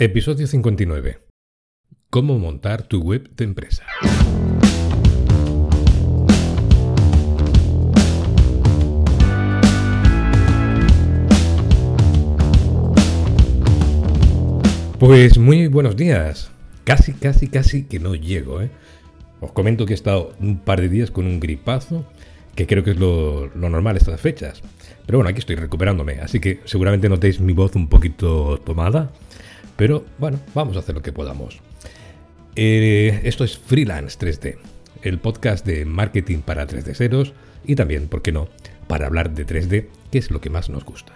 Episodio 59. Cómo montar tu web de empresa. Pues muy buenos días. Casi, casi, casi que no llego, ¿eh? Os comento que he estado un par de días con un gripazo, que creo que es lo, lo normal estas fechas. Pero bueno, aquí estoy recuperándome, así que seguramente notéis mi voz un poquito tomada pero bueno, vamos a hacer lo que podamos. Eh, esto es Freelance 3D, el podcast de marketing para 3D ceros y también, ¿por qué no?, para hablar de 3D, que es lo que más nos gusta.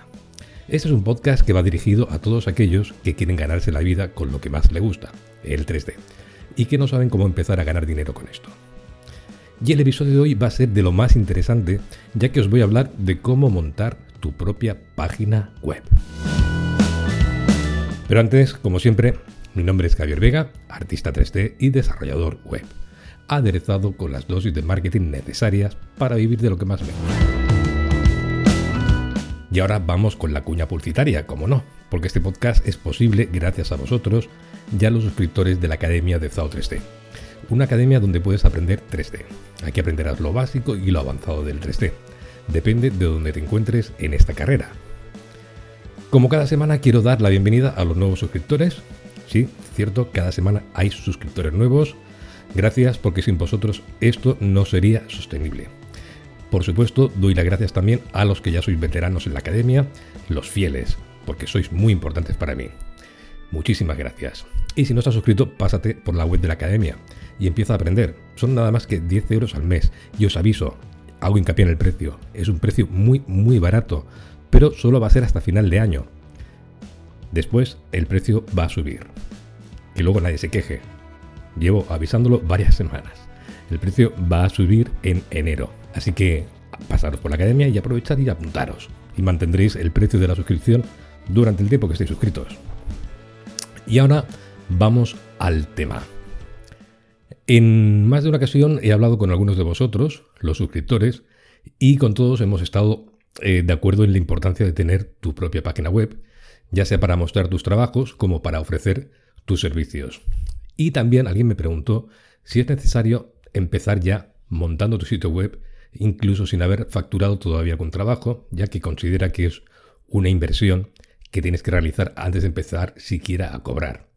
Este es un podcast que va dirigido a todos aquellos que quieren ganarse la vida con lo que más les gusta, el 3D, y que no saben cómo empezar a ganar dinero con esto. Y el episodio de hoy va a ser de lo más interesante, ya que os voy a hablar de cómo montar tu propia página web. Pero antes, como siempre, mi nombre es Javier Vega, artista 3D y desarrollador web, aderezado con las dosis de marketing necesarias para vivir de lo que más me gusta. Y ahora vamos con la cuña publicitaria, como no, porque este podcast es posible gracias a vosotros y a los suscriptores de la Academia de Zao 3D. Una academia donde puedes aprender 3D. Aquí aprenderás lo básico y lo avanzado del 3D. Depende de donde te encuentres en esta carrera, como cada semana quiero dar la bienvenida a los nuevos suscriptores. Sí, cierto, cada semana hay suscriptores nuevos. Gracias porque sin vosotros esto no sería sostenible. Por supuesto, doy las gracias también a los que ya sois veteranos en la academia, los fieles, porque sois muy importantes para mí. Muchísimas gracias. Y si no estás suscrito, pásate por la web de la academia y empieza a aprender. Son nada más que 10 euros al mes. Y os aviso, hago hincapié en el precio. Es un precio muy, muy barato pero solo va a ser hasta final de año. Después el precio va a subir. Que luego nadie se queje. Llevo avisándolo varias semanas. El precio va a subir en enero. Así que pasaros por la academia y aprovechar y apuntaros. Y mantendréis el precio de la suscripción durante el tiempo que estéis suscritos. Y ahora vamos al tema. En más de una ocasión he hablado con algunos de vosotros, los suscriptores, y con todos hemos estado eh, de acuerdo en la importancia de tener tu propia página web, ya sea para mostrar tus trabajos como para ofrecer tus servicios. Y también alguien me preguntó si es necesario empezar ya montando tu sitio web, incluso sin haber facturado todavía algún trabajo, ya que considera que es una inversión que tienes que realizar antes de empezar siquiera a cobrar.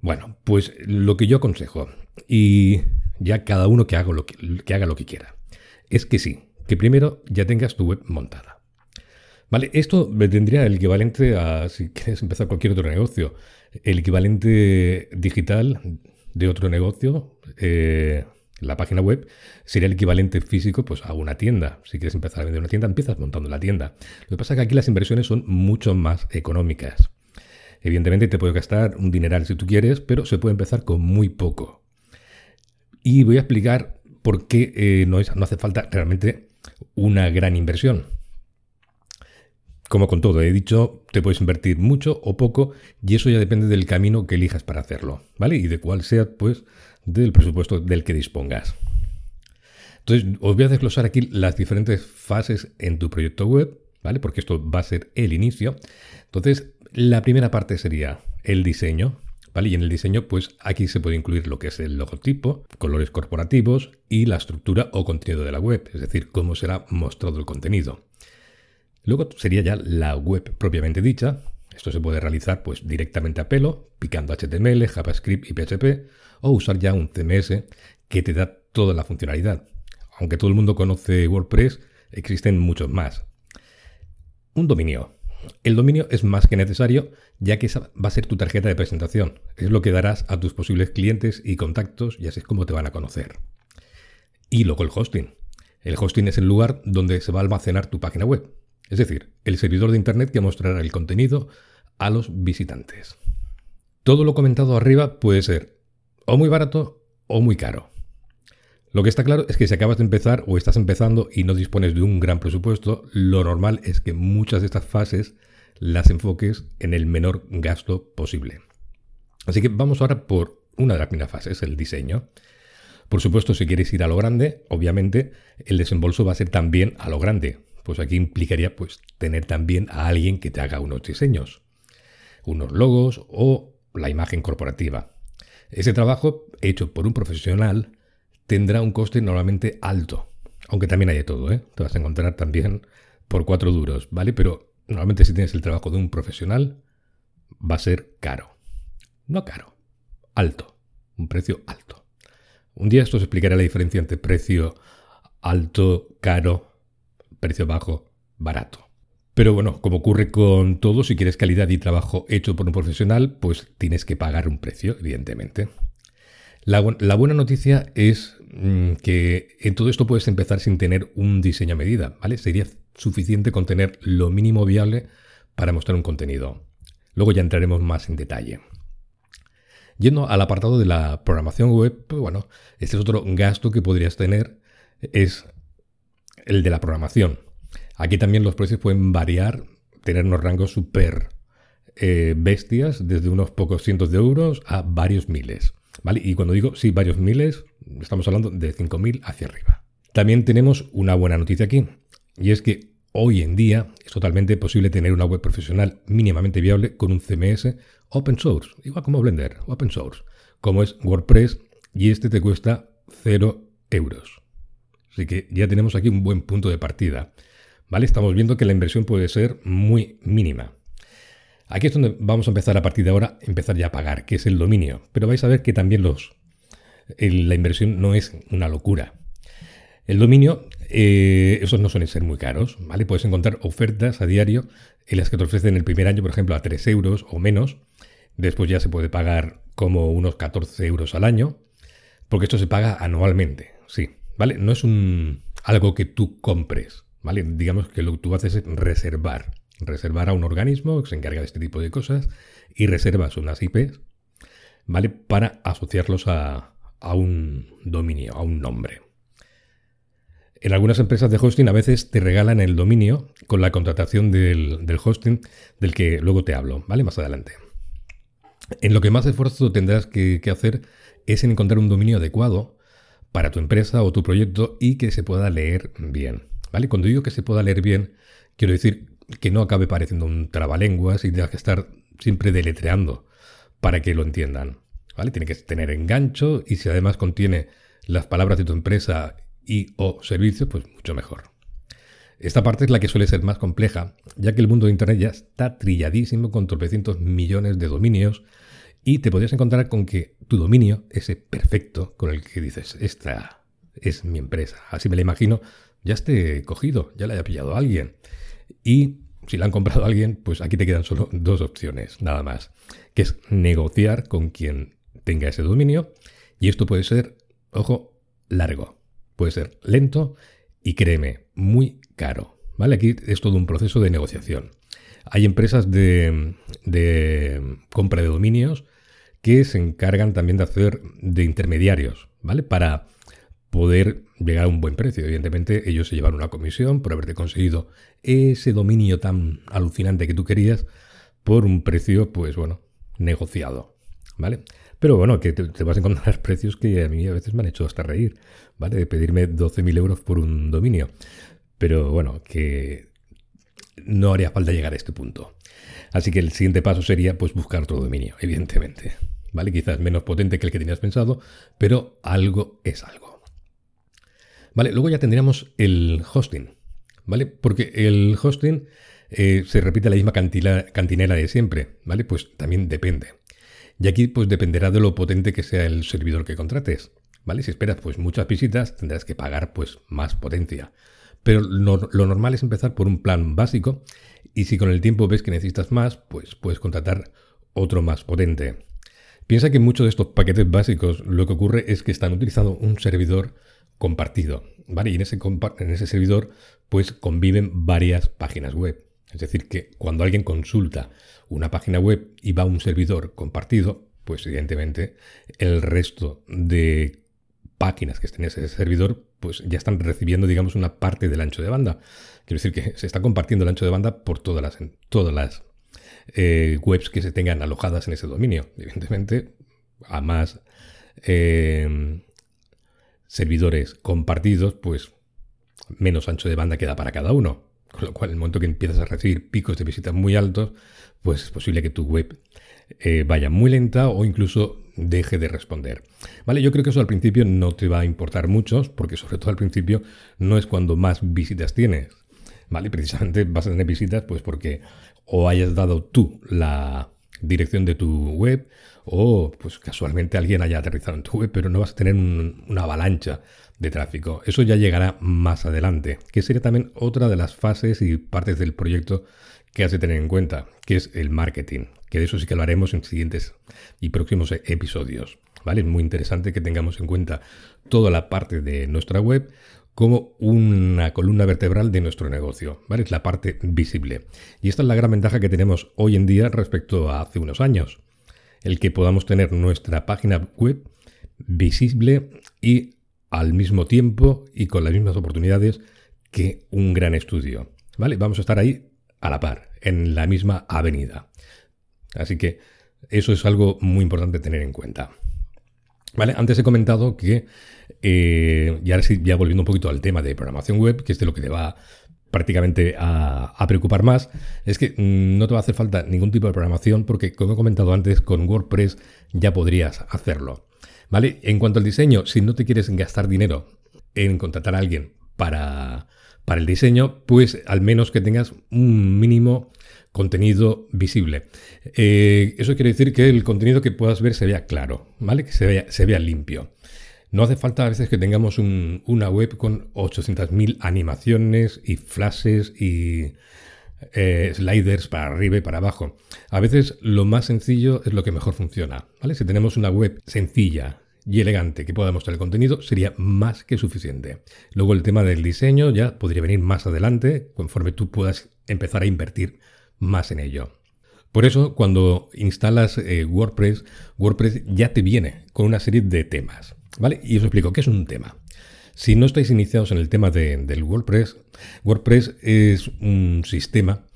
Bueno, pues lo que yo aconsejo, y ya cada uno que haga lo que haga lo que quiera, es que sí, que primero ya tengas tu web montada. Vale, esto tendría el equivalente a, si quieres empezar cualquier otro negocio, el equivalente digital de otro negocio, eh, la página web, sería el equivalente físico pues, a una tienda. Si quieres empezar a vender una tienda, empiezas montando la tienda. Lo que pasa es que aquí las inversiones son mucho más económicas. Evidentemente te puede gastar un dineral si tú quieres, pero se puede empezar con muy poco. Y voy a explicar por qué eh, no, no hace falta realmente una gran inversión. Como con todo, he dicho, te puedes invertir mucho o poco y eso ya depende del camino que elijas para hacerlo, ¿vale? Y de cuál sea, pues, del presupuesto del que dispongas. Entonces, os voy a desglosar aquí las diferentes fases en tu proyecto web, ¿vale? Porque esto va a ser el inicio. Entonces, la primera parte sería el diseño, Y en el diseño, pues aquí se puede incluir lo que es el logotipo, colores corporativos y la estructura o contenido de la web, es decir, cómo será mostrado el contenido. Luego sería ya la web propiamente dicha. Esto se puede realizar pues directamente a pelo, picando HTML, JavaScript y PHP, o usar ya un CMS que te da toda la funcionalidad. Aunque todo el mundo conoce WordPress, existen muchos más. Un dominio. El dominio es más que necesario, ya que esa va a ser tu tarjeta de presentación. Es lo que darás a tus posibles clientes y contactos y así es como te van a conocer. Y luego el hosting. El hosting es el lugar donde se va a almacenar tu página web. Es decir, el servidor de Internet que mostrará el contenido a los visitantes. Todo lo comentado arriba puede ser o muy barato o muy caro. Lo que está claro es que si acabas de empezar o estás empezando y no dispones de un gran presupuesto, lo normal es que muchas de estas fases las enfoques en el menor gasto posible. Así que vamos ahora por una de las primeras fases, el diseño. Por supuesto, si quieres ir a lo grande, obviamente el desembolso va a ser también a lo grande. Pues aquí implicaría pues tener también a alguien que te haga unos diseños, unos logos o la imagen corporativa. Ese trabajo, hecho por un profesional, tendrá un coste normalmente alto. Aunque también hay de todo, ¿eh? Te vas a encontrar también por cuatro duros, ¿vale? Pero normalmente si tienes el trabajo de un profesional, va a ser caro. No caro, alto. Un precio alto. Un día esto os explicará la diferencia entre precio alto, caro, precio bajo, barato. Pero bueno, como ocurre con todo, si quieres calidad y trabajo hecho por un profesional, pues tienes que pagar un precio, evidentemente. La, buena noticia es mm, que en todo esto puedes empezar sin tener un diseño a medida, ¿vale? Sería suficiente con tener lo mínimo viable para mostrar un contenido. Luego ya entraremos más en detalle. Yendo al apartado de la programación web, pues bueno, este es otro gasto que podrías tener, es el de la programación. Aquí también los precios pueden variar, tener unos rangos súper eh, bestias, desde unos pocos cientos de euros a varios miles. Y cuando digo sí, varios miles, estamos hablando de 5.000 hacia arriba. También tenemos una buena noticia aquí, y es que hoy en día es totalmente posible tener una web profesional mínimamente viable con un CMS open source, igual como Blender, open source, como es WordPress, y este te cuesta 0 euros. Así que ya tenemos aquí un buen punto de partida. ¿Vale? Estamos viendo que la inversión puede ser muy mínima. Aquí es donde vamos a empezar a partir de ahora, empezar ya a pagar, que es el dominio. Pero vais a ver que también los, la inversión no es una locura. El dominio, eh, esos no suelen ser muy caros, ¿vale? Puedes encontrar ofertas a diario en las que te ofrecen el primer año, por ejemplo, a 3 euros o menos. Después ya se puede pagar como unos 14 euros al año, porque esto se paga anualmente, sí, ¿vale? No es algo que tú compres, ¿vale? Digamos que lo que tú haces es reservar. Reservar a un organismo que se encarga de este tipo de cosas y reservas unas IPs, ¿vale? Para asociarlos a, un dominio, a un nombre. En algunas empresas de hosting a veces te regalan el dominio con la contratación del, hosting del que luego te hablo, ¿vale? Más adelante. En lo que más esfuerzo tendrás que, hacer es en encontrar un dominio adecuado para tu empresa o tu proyecto y que se pueda leer bien. Cuando digo que se pueda leer bien, quiero decir que no acabe pareciendo un trabalenguas y tengas que estar siempre deletreando para que lo entiendan, ¿vale? Tiene que tener engancho y si además contiene las palabras de tu empresa y o servicios, pues mucho mejor. Esta parte es la que suele ser más compleja, ya que el mundo de Internet ya está trilladísimo con tropecientos millones de dominios y te podrías encontrar con que tu dominio, ese perfecto con el que dices, esta es mi empresa, así me la imagino, ya esté cogido, ya le haya pillado alguien. Y si la han comprado alguien, pues aquí te quedan solo dos opciones, nada más, que es negociar con quien tenga ese dominio. Y esto puede ser, ojo, largo, puede ser lento y créeme, muy caro. ¿Vale? Aquí es todo un proceso de negociación. Hay empresas de, de compra de dominios que se encargan también de hacer de intermediarios, ¿vale? Para poder llegar a un buen precio. Evidentemente, ellos se llevan una comisión por haberte conseguido ese dominio tan alucinante que tú querías por un precio, pues bueno, negociado. ¿Vale? Pero bueno, que te, vas a encontrar precios que a mí a veces me han hecho hasta reír, ¿vale? De pedirme 12.000 euros por un dominio. Pero bueno, que no haría falta llegar a este punto. Así que el siguiente paso sería pues buscar otro dominio, evidentemente. ¿Vale? Quizás menos potente que el que tenías pensado, pero algo es algo. Luego ya tendríamos el hosting, ¿vale? Porque el hosting eh, se repite la misma cantinela de siempre, ¿vale? Pues también depende. Y aquí pues dependerá de lo potente que sea el servidor que contrates, ¿vale? Si esperas pues muchas visitas tendrás que pagar pues más potencia. Pero lo, lo normal es empezar por un plan básico y si con el tiempo ves que necesitas más, pues puedes contratar otro más potente. Piensa que muchos de estos paquetes básicos lo que ocurre es que están utilizando un servidor compartido, ¿vale? Y en ese, en ese servidor pues conviven varias páginas web. Es decir, que cuando alguien consulta una página web y va a un servidor compartido, pues evidentemente el resto de páginas que estén en ese servidor pues ya están recibiendo, digamos, una parte del ancho de banda. Quiero decir que se está compartiendo el ancho de banda por todas las, todas las eh, webs que se tengan alojadas en ese dominio. Evidentemente, a más eh, servidores compartidos, pues menos ancho de banda queda para cada uno. Con lo cual, en el momento que empiezas a recibir picos de visitas muy altos, pues es posible que tu web eh, vaya muy lenta o incluso deje de responder. Vale, yo creo que eso al principio no te va a importar mucho, porque sobre todo al principio no es cuando más visitas tienes. Vale, precisamente vas a tener visitas pues porque o hayas dado tú la dirección de tu web o pues casualmente alguien haya aterrizado en tu web, pero no vas a tener una avalancha de tráfico. Eso ya llegará más adelante, que sería también otra de las fases y partes del proyecto que has de tener en cuenta, que es el marketing, que de eso sí que lo haremos en siguientes y próximos episodios. ¿Vale? Es muy interesante que tengamos en cuenta toda la parte de nuestra web como una columna vertebral de nuestro negocio, ¿vale? Es la parte visible. Y esta es la gran ventaja que tenemos hoy en día respecto a hace unos años. El que podamos tener nuestra página web visible y al mismo tiempo y con las mismas oportunidades que un gran estudio. ¿Vale? Vamos a estar ahí a la par, en la misma avenida. Así que eso es algo muy importante tener en cuenta. ¿Vale? Antes he comentado que, eh, y ahora sí, ya volviendo un poquito al tema de programación web, que es de lo que te va prácticamente a, a, preocupar más, es que mm, no te va a hacer falta ningún tipo de programación porque, como he comentado antes, con WordPress ya podrías hacerlo. ¿Vale? En cuanto al diseño, si no te quieres gastar dinero en contratar a alguien para, para el diseño, pues al menos que tengas un mínimo contenido visible. Eh, eso quiere decir que el contenido que puedas ver se vea claro, ¿vale? Que se vea, limpio. No hace falta a veces que tengamos una web con 800.000 animaciones y flashes y eh, sliders para arriba y para abajo. A veces lo más sencillo es lo que mejor funciona, ¿vale? Si tenemos una web sencilla, y elegante que pueda mostrar el contenido sería más que suficiente. Luego el tema del diseño ya podría venir más adelante conforme tú puedas empezar a invertir más en ello. Por eso cuando instalas eh, WordPress, WordPress ya te viene con una serie de temas. ¿Vale? Y os explico qué es un tema. Si no estáis iniciados en el tema del WordPress, WordPress es un sistema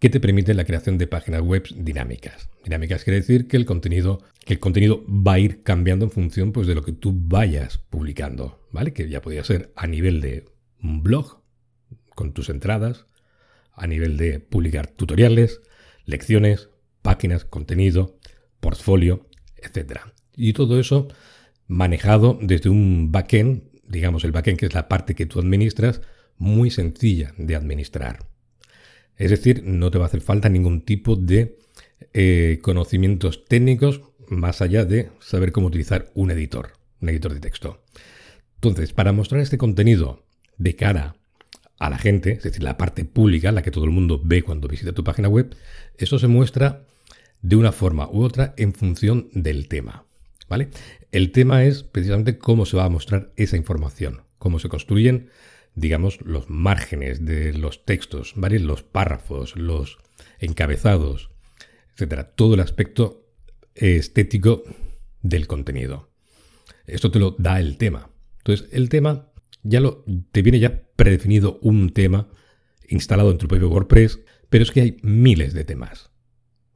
que te permite la creación de páginas web dinámicas. Dinámicas quiere decir que el contenido, que el contenido va a ir cambiando en función pues, de lo que tú vayas publicando, ¿vale? Que ya podría ser a nivel de un blog con tus entradas, a nivel de publicar tutoriales, lecciones, páginas, contenido, portfolio, etc. Y todo eso manejado desde un backend, digamos el backend que es la parte que tú administras, muy sencilla de administrar. Es decir, no te va a hacer falta ningún tipo de eh, conocimientos técnicos más allá de saber cómo utilizar un editor, un editor de texto. Entonces, para mostrar este contenido de cara a la gente, es decir, la parte pública, la que todo el mundo ve cuando visita tu página web, eso se muestra de una forma u otra en función del tema. ¿vale? El tema es precisamente cómo se va a mostrar esa información, cómo se construyen digamos, los márgenes de los textos, ¿vale? Los párrafos, los encabezados, etcétera. Todo el aspecto estético del contenido. Esto te lo da el tema. Entonces, el tema ya lo te viene ya predefinido un tema instalado en tu propio WordPress, pero es que hay miles de temas.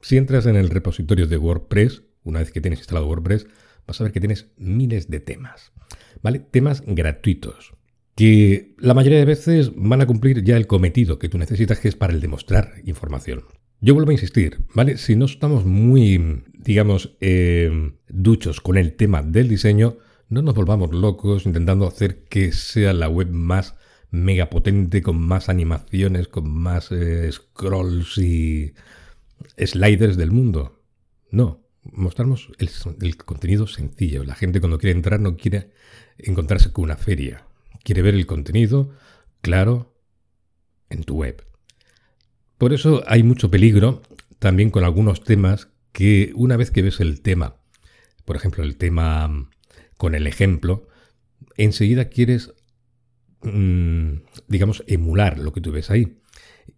Si entras en el repositorio de WordPress, una vez que tienes instalado WordPress, vas a ver que tienes miles de temas. ¿Vale? Temas gratuitos que la mayoría de veces van a cumplir ya el cometido que tú necesitas, que es para el demostrar información. Yo vuelvo a insistir, ¿vale? Si no estamos muy, digamos, eh, duchos con el tema del diseño, no nos volvamos locos intentando hacer que sea la web más mega potente, con más animaciones, con más eh, scrolls y sliders del mundo. No, mostramos el, el contenido sencillo. La gente cuando quiere entrar no quiere encontrarse con una feria quiere ver el contenido claro en tu web. Por eso hay mucho peligro también con algunos temas que una vez que ves el tema, por ejemplo el tema con el ejemplo, enseguida quieres, mm, digamos, emular lo que tú ves ahí.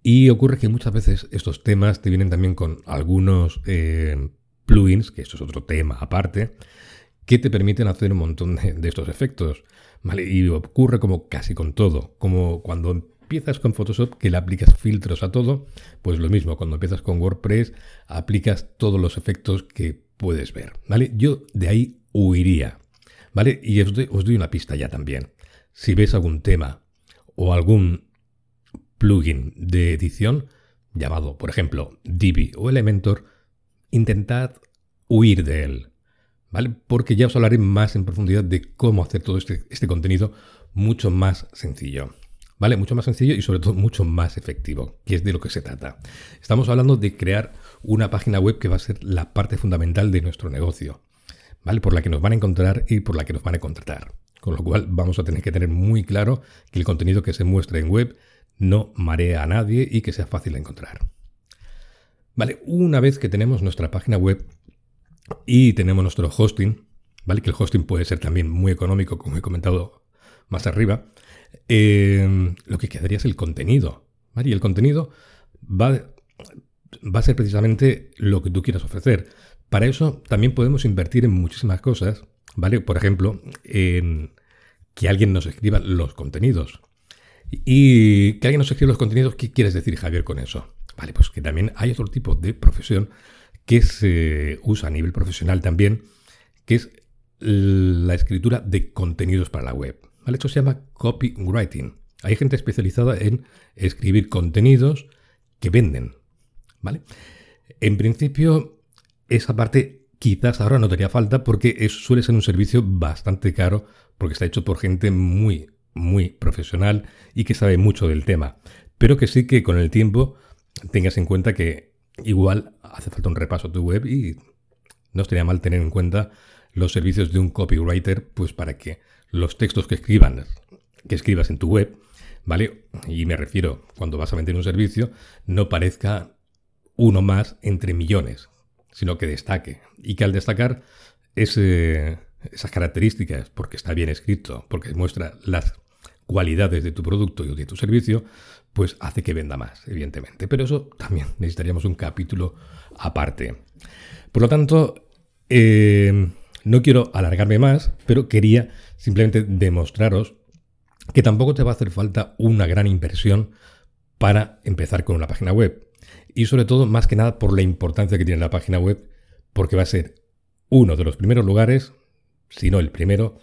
Y ocurre que muchas veces estos temas te vienen también con algunos eh, plugins, que esto es otro tema aparte, que te permiten hacer un montón de estos efectos. Y ocurre como casi con todo, como cuando empiezas con Photoshop que le aplicas filtros a todo, pues lo mismo, cuando empiezas con WordPress aplicas todos los efectos que puedes ver, ¿vale? Yo de ahí huiría, ¿vale? Y os doy, una pista ya también. Si ves algún tema o algún plugin de edición llamado, por ejemplo, Divi o Elementor, intentad huir de él, ¿vale? Porque ya os hablaré más en profundidad de cómo hacer todo este, este contenido mucho más sencillo. ¿Vale? Mucho más sencillo y sobre todo mucho más efectivo, que es de lo que se trata. Estamos hablando de crear una página web que va a ser la parte fundamental de nuestro negocio, ¿vale? Por la que nos van a encontrar y por la que nos van a contratar. Con lo cual vamos a tener que tener muy claro que el contenido que se muestre en web no marea a nadie y que sea fácil de encontrar. Vale, una vez que tenemos nuestra página web y tenemos nuestro hosting, ¿vale? Que el hosting puede ser también muy económico, como he comentado más arriba, Em, lo que quedaría es el contenido. Y el contenido va, va a ser precisamente lo que tú quieras ofrecer. Para eso también podemos invertir en muchísimas cosas, ¿vale? Por ejemplo, en que alguien nos escriba los contenidos. Y que alguien nos escriba los contenidos, ¿qué quieres decir, Javier, con eso? Vale, pues que también hay otro tipo de profesión que se usa a nivel profesional también, que es la escritura de contenidos para la web. Esto se llama copywriting. Hay gente especializada en escribir contenidos que venden. ¿Vale? En principio, esa parte quizás ahora no te haría falta porque suele ser un servicio bastante caro porque está hecho por gente muy, muy profesional y que sabe mucho del tema. Pero que sí que con el tiempo tengas en cuenta que igual hace falta un repaso a tu web y no estaría mal tener en cuenta los servicios de un copywriter, pues para que los textos que escriban, que escribas en tu web, ¿vale? Y me refiero, cuando vas a vender un servicio, no parezca uno más entre millones, sino que destaque. Y que al destacar esas características, porque está bien escrito, porque muestra las cualidades de tu producto y de tu servicio, pues hace que venda más, evidentemente. Pero eso también necesitaríamos un capítulo aparte. Por lo tanto, eh, no quiero alargarme más, pero quería simplemente demostraros que tampoco te va a hacer falta una gran inversión para empezar con una página web. Y sobre todo, más que nada, por la importancia que tiene la página web, porque va a ser uno de los primeros lugares, si no el primero,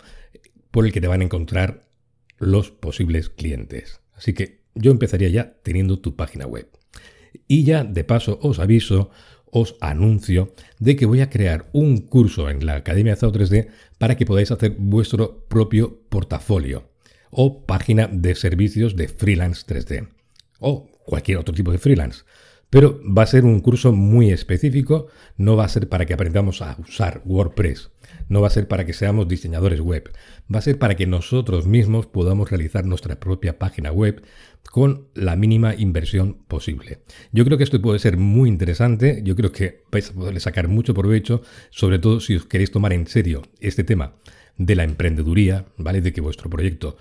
por el que te van a encontrar los posibles clientes. Así que yo empezaría ya teniendo tu página web. Y ya de paso os aviso os anuncio de que voy a crear un curso en la Academia de 3D para que podáis hacer vuestro propio portafolio o página de servicios de freelance 3D o cualquier otro tipo de freelance. Pero va a ser un curso muy específico, no va a ser para que aprendamos a usar WordPress, no va a ser para que seamos diseñadores web, va a ser para que nosotros mismos podamos realizar nuestra propia página web con la mínima inversión posible. Yo creo que esto puede ser muy interesante, yo creo que vais a poderle sacar mucho provecho, sobre todo si os queréis tomar en serio este tema de la emprendeduría, ¿vale? De que vuestro proyecto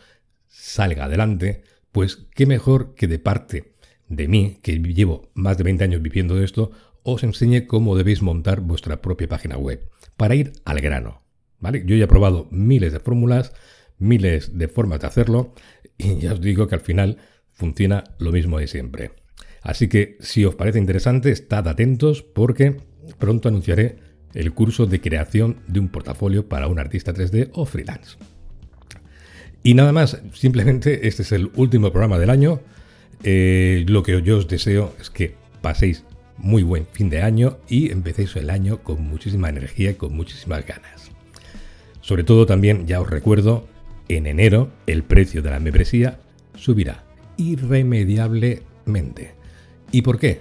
salga adelante, pues qué mejor que de parte de mí, que llevo más de 20 años viviendo de esto, os enseñe cómo debéis montar vuestra propia página web, para ir al grano. ¿vale? Yo ya he probado miles de fórmulas, miles de formas de hacerlo, y ya os digo que al final funciona lo mismo de siempre. Así que si os parece interesante, estad atentos porque pronto anunciaré el curso de creación de un portafolio para un artista 3D o freelance. Y nada más, simplemente este es el último programa del año. Eh, lo que yo os deseo es que paséis muy buen fin de año y empecéis el año con muchísima energía y con muchísimas ganas. Sobre todo también, ya os recuerdo, en enero el precio de la membresía subirá irremediablemente. ¿Y por qué?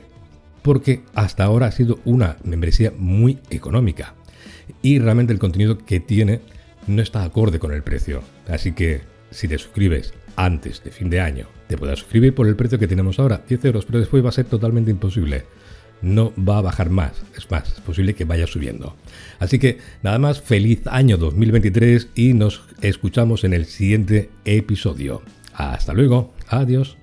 Porque hasta ahora ha sido una membresía muy económica y realmente el contenido que tiene no está acorde con el precio. Así que si te suscribes antes de fin de año, te puedas suscribir por el precio que tenemos ahora, 10 euros, pero después va a ser totalmente imposible. No va a bajar más, es más, es posible que vaya subiendo. Así que nada más, feliz año 2023 y nos escuchamos en el siguiente episodio. Hasta luego, adiós.